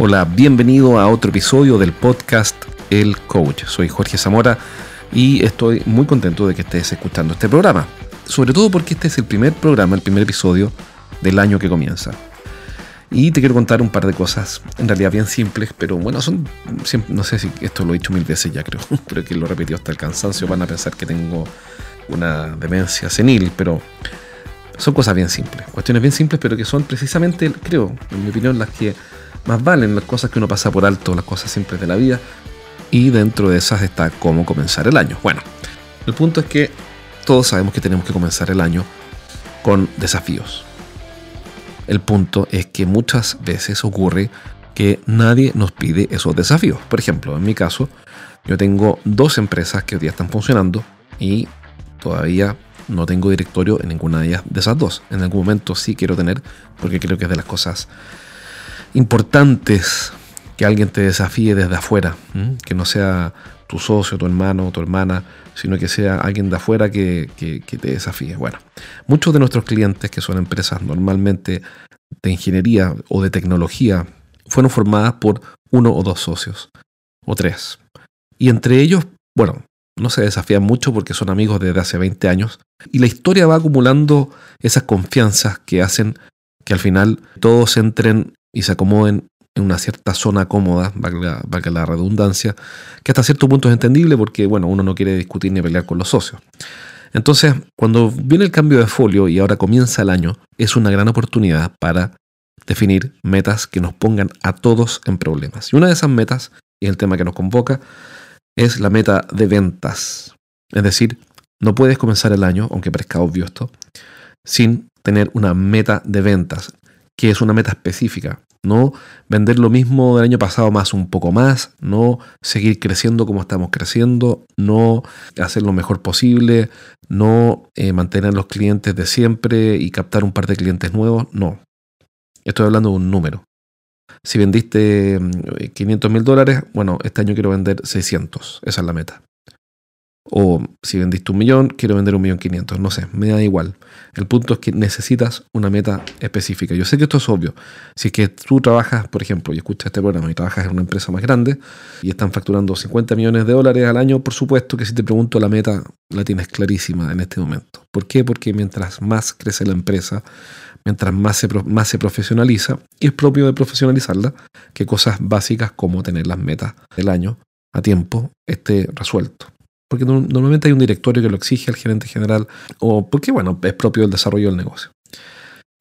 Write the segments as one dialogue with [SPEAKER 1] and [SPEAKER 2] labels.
[SPEAKER 1] Hola, bienvenido a otro episodio del podcast El Coach. Soy Jorge Zamora y estoy muy contento de que estés escuchando este programa. Sobre todo porque este es el primer programa, el primer episodio del año que comienza. Y te quiero contar un par de cosas, en realidad bien simples, pero bueno, son, no sé si esto lo he dicho mil veces ya creo, creo que lo he repetido hasta el cansancio, van a pensar que tengo una demencia senil, pero son cosas bien simples, cuestiones bien simples, pero que son precisamente, creo, en mi opinión, las que más valen, las cosas que uno pasa por alto, las cosas simples de la vida, y dentro de esas está cómo comenzar el año. Bueno, el punto es que todos sabemos que tenemos que comenzar el año con desafíos el punto es que muchas veces ocurre que nadie nos pide esos desafíos. Por ejemplo, en mi caso, yo tengo dos empresas que hoy día están funcionando y todavía no tengo directorio en ninguna de ellas de esas dos. En algún momento sí quiero tener, porque creo que es de las cosas importantes que alguien te desafíe desde afuera, que no sea tu socio, tu hermano, tu hermana, sino que sea alguien de afuera que, te desafíe. Bueno, muchos de nuestros clientes, que son empresas normalmente de ingeniería o de tecnología, fueron formadas por uno o dos socios, o tres. Y entre ellos, bueno, no se desafían mucho porque son amigos desde hace 20 años, y la historia va acumulando esas confianzas que hacen que al final todos entren y se acomoden en una cierta zona cómoda, valga, la redundancia, que hasta cierto punto es entendible porque, bueno, uno no quiere discutir ni pelear con los socios. Entonces, cuando viene el cambio de folio y ahora comienza el año, es una gran oportunidad para definir metas que nos pongan a todos en problemas. Y una de esas metas, y el tema que nos convoca, es la meta de ventas. Es decir, no puedes comenzar el año, aunque parezca obvio esto, sin tener una meta de ventas, que es una meta específica no vender lo mismo del año pasado más un poco más, no seguir creciendo como estamos creciendo, no hacer lo mejor posible, no eh, mantener los clientes de siempre y captar un par de clientes nuevos, no. Estoy hablando de un número. Si vendiste 500 mm, mil dólares, bueno, este año quiero vender 600, esa es la meta. O si vendiste un millón, quiero vender un millón quinientos. No sé, me da igual. El punto es que necesitas una meta específica. Yo sé que esto es obvio. Si es que tú trabajas, por ejemplo, y escuchas este programa y trabajas en una empresa más grande y están facturando 50 millones de dólares al año, por supuesto que si te pregunto la meta la tienes clarísima en este momento. ¿Por qué? Porque mientras más crece la empresa, mientras más se, más se profesionaliza, y es propio de profesionalizarla, que cosas básicas como tener las metas del año a tiempo esté resuelto porque normalmente hay un directorio que lo exige al gerente general, o porque, bueno, es propio del desarrollo del negocio.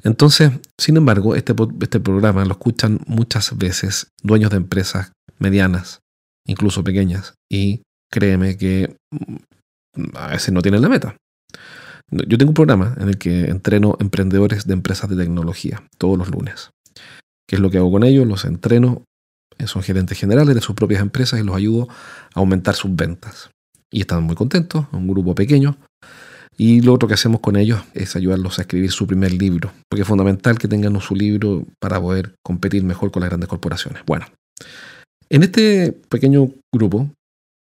[SPEAKER 1] Entonces, sin embargo, este, este programa lo escuchan muchas veces dueños de empresas medianas, incluso pequeñas, y créeme que mm, a veces no tienen la meta. Yo tengo un programa en el que entreno emprendedores de empresas de tecnología todos los lunes. ¿Qué es lo que hago con ellos? Los entreno, son gerentes generales de sus propias empresas y los ayudo a aumentar sus ventas y están muy contentos, un grupo pequeño. Y lo otro que hacemos con ellos es ayudarlos a escribir su primer libro, porque es fundamental que tengan su libro para poder competir mejor con las grandes corporaciones. Bueno, en este pequeño grupo,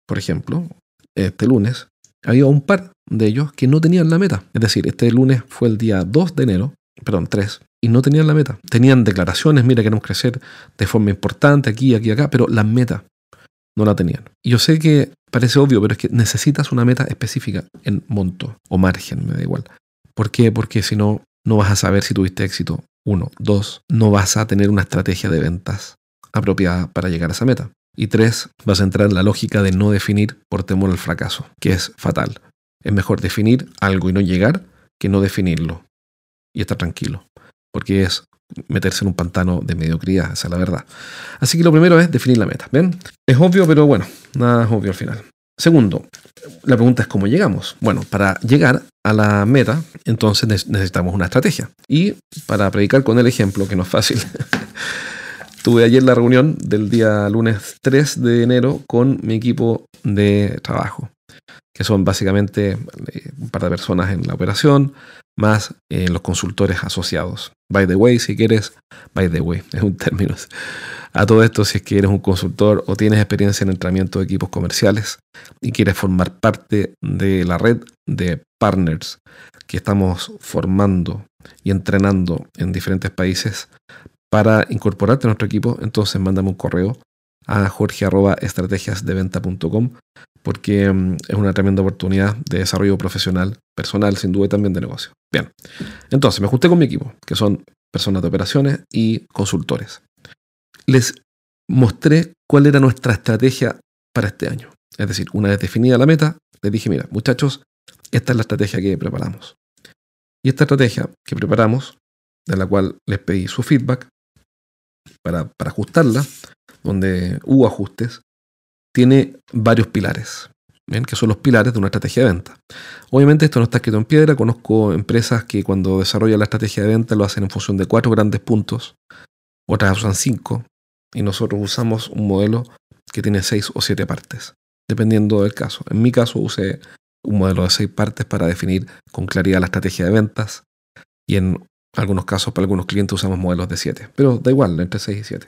[SPEAKER 1] por ejemplo, este lunes, había un par de ellos que no tenían la meta. Es decir, este lunes fue el día 2 de enero, perdón, 3, y no tenían la meta. Tenían declaraciones, mira, queremos crecer de forma importante aquí, aquí, acá, pero la meta no la tenían. Y yo sé que Parece obvio, pero es que necesitas una meta específica en monto o margen, me da igual. ¿Por qué? Porque si no, no vas a saber si tuviste éxito. Uno. Dos, no vas a tener una estrategia de ventas apropiada para llegar a esa meta. Y tres, vas a entrar en la lógica de no definir por temor al fracaso, que es fatal. Es mejor definir algo y no llegar que no definirlo y estar tranquilo, porque es meterse en un pantano de mediocridad, esa es la verdad. Así que lo primero es definir la meta. ¿Ven? Es obvio, pero bueno, nada es obvio al final. Segundo, la pregunta es cómo llegamos. Bueno, para llegar a la meta, entonces necesitamos una estrategia. Y para predicar con el ejemplo, que no es fácil, tuve ayer la reunión del día lunes 3 de enero con mi equipo de trabajo, que son básicamente eh, un par de personas en la operación, más eh, los consultores asociados. By the way, si quieres, by the way, es un término. A todo esto, si es que eres un consultor o tienes experiencia en entrenamiento de equipos comerciales y quieres formar parte de la red de partners que estamos formando y entrenando en diferentes países para incorporarte a nuestro equipo, entonces mándame un correo a jorge.estrategiasdeventa.com porque mm, es una tremenda oportunidad de desarrollo profesional, personal, sin duda y también de negocio. Bien, entonces me junté con mi equipo, que son personas de operaciones y consultores. Les mostré cuál era nuestra estrategia para este año. Es decir, una vez definida la meta, les dije, mira, muchachos, esta es la estrategia que preparamos. Y esta estrategia que preparamos, de la cual les pedí su feedback para, para ajustarla, donde hubo ajustes, tiene varios pilares, que son los pilares de una estrategia de venta. Obviamente esto no está escrito en piedra, conozco empresas que cuando desarrollan la estrategia de venta lo hacen en función de cuatro grandes puntos, otras usan cinco, y nosotros usamos un modelo que tiene seis o siete partes, dependiendo del caso. En mi caso usé un modelo de seis partes para definir con claridad la estrategia de ventas, y en algunos casos para algunos clientes usamos modelos de siete, pero da igual, entre seis y siete.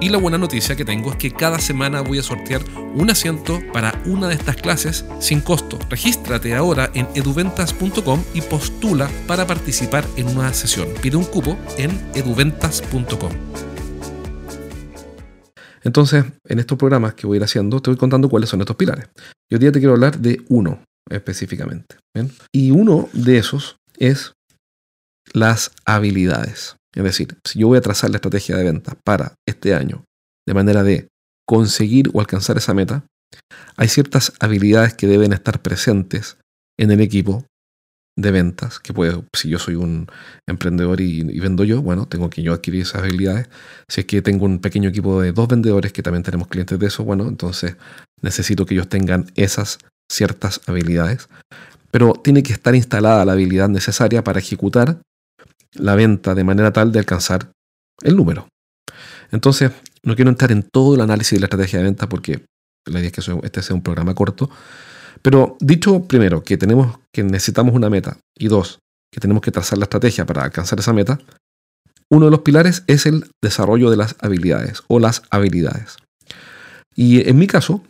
[SPEAKER 2] Y la buena noticia que tengo es que cada semana voy a sortear un asiento para una de estas clases sin costo. Regístrate ahora en eduventas.com y postula para participar en una sesión. Pide un cupo en eduventas.com.
[SPEAKER 1] Entonces, en estos programas que voy a ir haciendo, te voy contando cuáles son estos pilares. Y hoy día te quiero hablar de uno específicamente. Y uno de esos es las habilidades. Es decir, si yo voy a trazar la estrategia de venta para este año de manera de conseguir o alcanzar esa meta, hay ciertas habilidades que deben estar presentes en el equipo de ventas, que puedo, si yo soy un emprendedor y, vendo yo, bueno, tengo que yo adquirir esas habilidades. Si es que tengo un pequeño equipo de dos vendedores que también tenemos clientes de eso, bueno, entonces necesito que ellos tengan esas ciertas habilidades. Pero tiene que estar instalada la habilidad necesaria para ejecutar la venta de manera tal de alcanzar el número. Entonces, no quiero entrar en todo el análisis de la estrategia de venta porque la idea es que este sea un programa corto. Pero dicho primero que tenemos que necesitamos una meta y dos, que tenemos que trazar la estrategia para alcanzar esa meta, uno de los pilares es el desarrollo de las habilidades o las habilidades. Y en mi caso,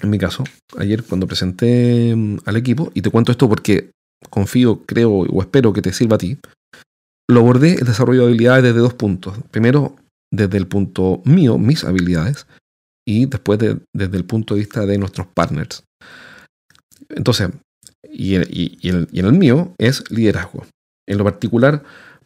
[SPEAKER 1] en mi caso, ayer cuando presenté mm, al equipo, y te cuento esto porque confío, creo o espero que te sirva a ti, lo abordé el desarrollo de habilidades desde dos puntos. Primero, desde el punto mío, mis habilidades, y después desde el punto de vista de nuestros partners. Entonces, y, en el mío es liderazgo. En lo particular,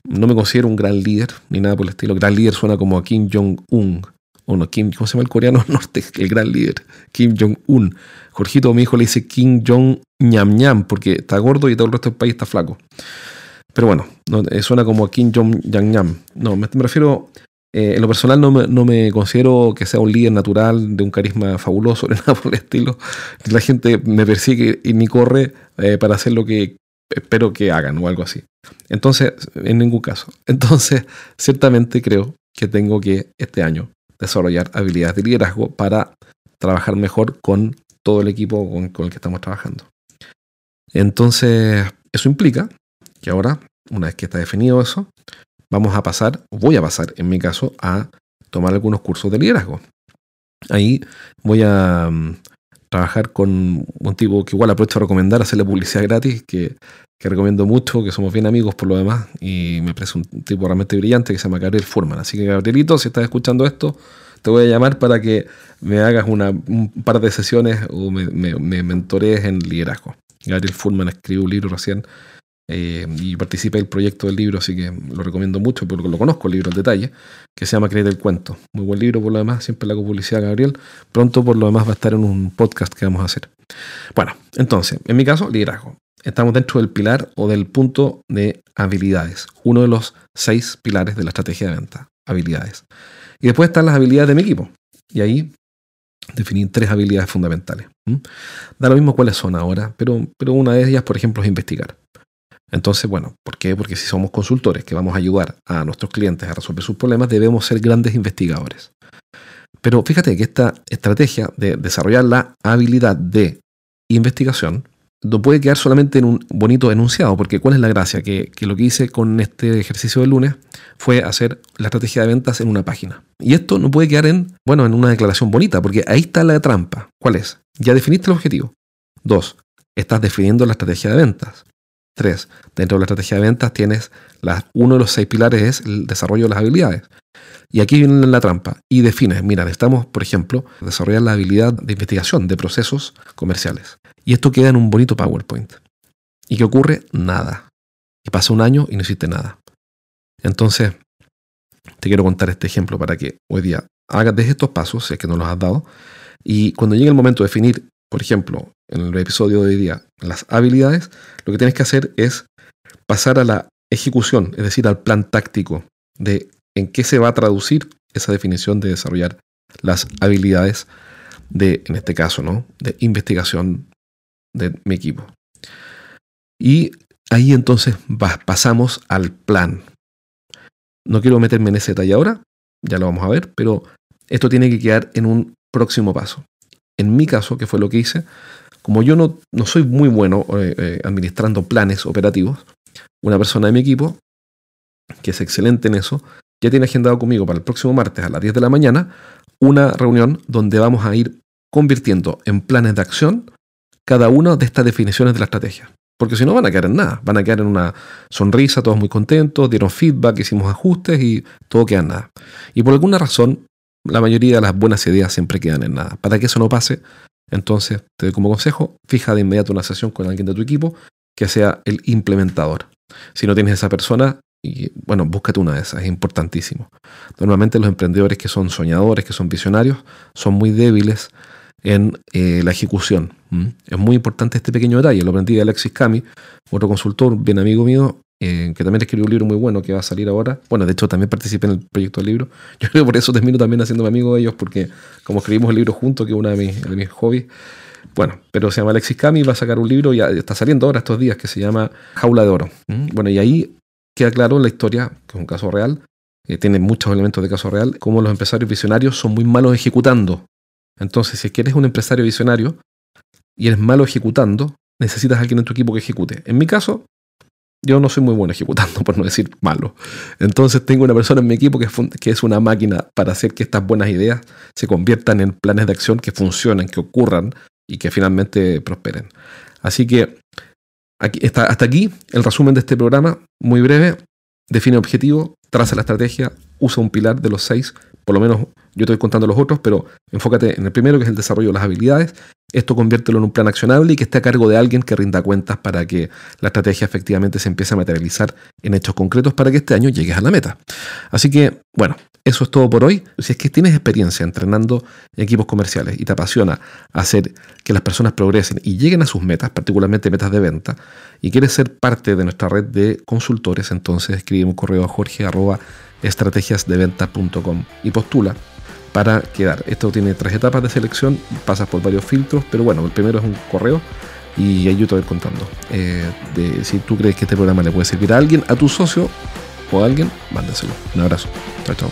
[SPEAKER 1] no me considero un gran líder, ni nada por el estilo. Gran líder suena como a Kim Jong-un. O no, Kim, ¿cómo se llama el coreano norte? El gran líder, Kim Jong-un. Jorgito, mi hijo, le dice Kim Jong-ñam ñam, porque está gordo y todo el resto del país está flaco. Pero bueno, no, eh, suena como Kim Jong-Yang No, me, refiero, eh, en lo personal no me, no me, considero que sea un líder natural, de un carisma fabuloso, ni nada estilo. La gente me persigue y ni corre eh, para hacer lo que espero que hagan o algo así. Entonces, en ningún caso. Entonces, ciertamente creo que tengo que este año desarrollar habilidades de liderazgo para trabajar mejor con todo el equipo con el que estamos trabajando. Entonces, eso implica que ahora, una vez que está definido eso, vamos a pasar, voy a pasar en mi caso, a tomar algunos cursos de liderazgo. Ahí voy a mm, trabajar con un tipo que igual aprovecho a recomendar, hacerle publicidad gratis, que, recomiendo mucho, que somos bien amigos por lo demás, y me parece un tipo realmente brillante que se llama Gabriel Furman. Así que Gabrielito, si estás escuchando esto, te voy a llamar para que me hagas un par de sesiones o me, me, me mentorees en liderazgo. Gabriel Furman escribió un libro recién eh, y participé del proyecto del libro, así que lo recomiendo mucho porque lo conozco el libro en detalle, que se llama Creer el Cuento. Muy buen libro por lo demás, siempre la hago publicidad Gabriel. Pronto por lo demás va a estar en un podcast que vamos a hacer. Bueno, entonces, en mi caso, liderazgo. Estamos dentro del pilar o del punto de habilidades, uno de los seis pilares de la estrategia de venta, habilidades. Y después están las habilidades de mi equipo. Y ahí definir tres habilidades fundamentales. Da lo mismo cuáles son ahora, pero, pero una de ellas, por ejemplo, es investigar. Entonces, bueno, ¿por qué? Porque si somos consultores que vamos a ayudar a nuestros clientes a resolver sus problemas, debemos ser grandes investigadores. Pero fíjate que esta estrategia de desarrollar la habilidad de investigación no puede quedar solamente en un bonito enunciado, porque ¿cuál es la gracia? Que, lo que hice con este ejercicio del lunes fue hacer la estrategia de ventas en una página. Y esto no puede quedar en, bueno, en una declaración bonita, porque ahí está la trampa. ¿Cuál es? Ya definiste el objetivo. Dos, estás definiendo la estrategia de ventas. Tres, dentro de la estrategia de ventas tienes uno de los seis pilares es el desarrollo de las habilidades. Y aquí viene la trampa y defines, mira, necesitamos, por ejemplo, desarrollar la habilidad de investigación de procesos comerciales. Y esto queda en un bonito PowerPoint. ¿Y qué ocurre? Nada. Y pasa un año y no hiciste nada. Entonces, te quiero contar este ejemplo para que hoy día hagas de estos pasos, si es que no los has dado, y cuando llegue el momento de definir, por ejemplo, en el episodio de hoy día, las habilidades, lo que tienes que hacer es pasar a la ejecución, es decir, al plan táctico de en qué se va a traducir esa definición de desarrollar las habilidades de, en este caso, ¿no? de investigación de mi equipo. Y ahí entonces pasamos al plan. No quiero meterme en ese detalle ahora, ya lo vamos a ver, pero esto tiene que quedar en un próximo paso. En mi caso, que fue lo que hice, como yo no, no soy muy bueno eh, eh, administrando planes operativos, una persona de mi equipo, que es excelente en eso, ya tiene agendado conmigo para el próximo martes a las 10 de la mañana una reunión donde vamos a ir convirtiendo en planes de acción cada una de estas definiciones de la estrategia. Porque si no van a quedar en nada, van a quedar en una sonrisa, todos muy contentos, dieron feedback, hicimos ajustes y todo queda en nada. Y por alguna razón, la mayoría de las buenas ideas siempre quedan en nada. Para que eso no pase, entonces te doy como consejo, fija de inmediato una sesión con alguien de tu equipo que sea el implementador. Si no tienes esa persona, y bueno, búscate una de esas, es importantísimo. Normalmente los emprendedores que son soñadores, que son visionarios, son muy débiles en eh, la ejecución. Es muy importante este pequeño detalle, lo aprendí de Alexis Cami, otro consultor, bien amigo mío, eh, que también escribió un libro muy bueno que va a salir ahora. Bueno, de hecho también participé en el proyecto del libro. Yo creo que por eso termino también haciéndome amigo de ellos, porque como escribimos el libro juntos, que es uno de mis, de mis hobbies, bueno, pero se llama Alexis Cami, va a sacar un libro, ya está saliendo ahora estos días, que se llama Jaula de Oro. Bueno, y ahí queda claro la historia, que es un caso real, eh, tiene muchos elementos de caso real, cómo los empresarios visionarios son muy malos ejecutando. Entonces, si quieres un empresario visionario y eres malo ejecutando, necesitas a alguien en tu equipo que ejecute. En mi caso, yo no soy muy bueno ejecutando, por no decir malo. Entonces tengo una persona en mi equipo que es, una máquina para hacer que estas buenas ideas se conviertan en planes de acción que funcionen, que ocurran y que finalmente prosperen. Así que aquí está, hasta aquí el resumen de este programa, muy breve. Define objetivo, traza la estrategia, usa un pilar de los seis, por lo menos yo estoy contando los otros, pero enfócate en el primero, que es el desarrollo de las habilidades. Esto conviértelo en un plan accionable y que esté a cargo de alguien que rinda cuentas para que la estrategia efectivamente se empiece a materializar en hechos concretos para que este año llegues a la meta. Así que, bueno, eso es todo por hoy. Si es que tienes experiencia entrenando equipos comerciales y te apasiona hacer que las personas progresen y lleguen a sus metas, particularmente metas de venta, y quieres ser parte de nuestra red de consultores, entonces escribe un correo a jorge estrategiasdeventa.com y postula para quedar. Esto tiene tres etapas de selección, pasas por varios filtros, pero bueno, el primero es un correo y ahí yo te voy contando. Eh, si tú crees que este programa le puede servir a alguien, a tu socio o a alguien, mándaselo. Un abrazo. Chao, chao.